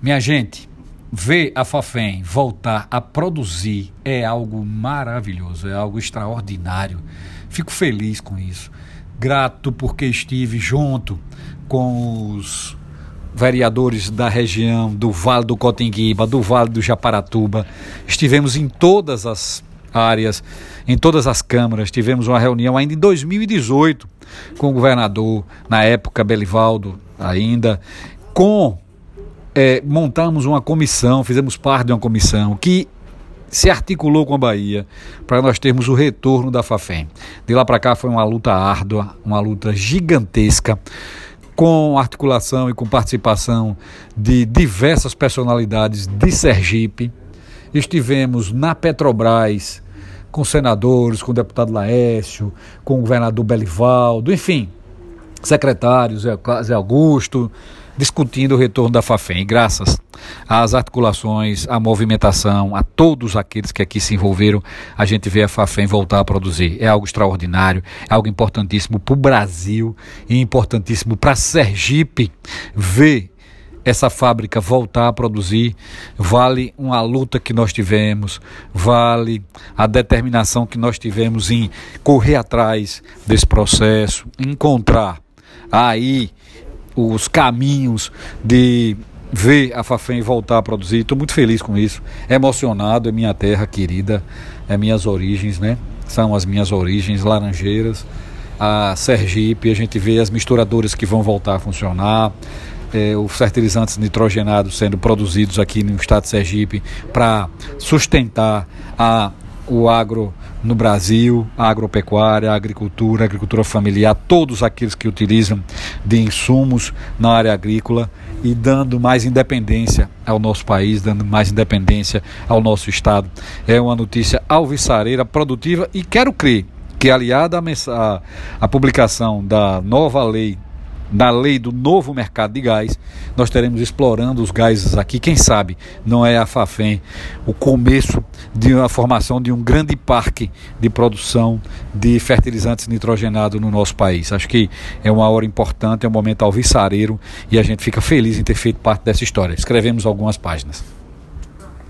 Minha gente, ver a Fafem voltar a produzir é algo maravilhoso, é algo extraordinário. Fico feliz com isso. Grato porque estive junto com os vereadores da região do Vale do Cotinguiba, do Vale do Japaratuba. Estivemos em todas as áreas, em todas as câmaras. Tivemos uma reunião ainda em 2018 com o governador, na época Belivaldo ainda, com é, montamos uma comissão, fizemos parte de uma comissão que se articulou com a Bahia para nós termos o retorno da Fafem. De lá para cá foi uma luta árdua, uma luta gigantesca, com articulação e com participação de diversas personalidades de Sergipe. Estivemos na Petrobras com senadores, com o deputado Laércio, com o governador Belivaldo, enfim, secretários, Zé Augusto, discutindo o retorno da Fafem. Graças às articulações, à movimentação, a todos aqueles que aqui se envolveram, a gente vê a Fafem voltar a produzir. É algo extraordinário, é algo importantíssimo para o Brasil e importantíssimo para Sergipe ver essa fábrica voltar a produzir, vale uma luta que nós tivemos, vale a determinação que nós tivemos em correr atrás desse processo, encontrar aí os caminhos de ver a Fafem voltar a produzir. Estou muito feliz com isso, emocionado. É minha terra querida, é minhas origens, né? São as minhas origens, Laranjeiras, a Sergipe. A gente vê as misturadoras que vão voltar a funcionar. É, os fertilizantes nitrogenados sendo produzidos aqui no estado de Sergipe para sustentar a o agro no Brasil, a agropecuária, a agricultura, a agricultura familiar, todos aqueles que utilizam de insumos na área agrícola e dando mais independência ao nosso país, dando mais independência ao nosso estado. É uma notícia alvissareira, produtiva e quero crer que aliada à, à publicação da nova lei na lei do novo mercado de gás, nós teremos explorando os gases aqui. Quem sabe não é a Fafem o começo de uma formação de um grande parque de produção de fertilizantes nitrogenados no nosso país. Acho que é uma hora importante, é um momento alvissareiro e a gente fica feliz em ter feito parte dessa história. Escrevemos algumas páginas.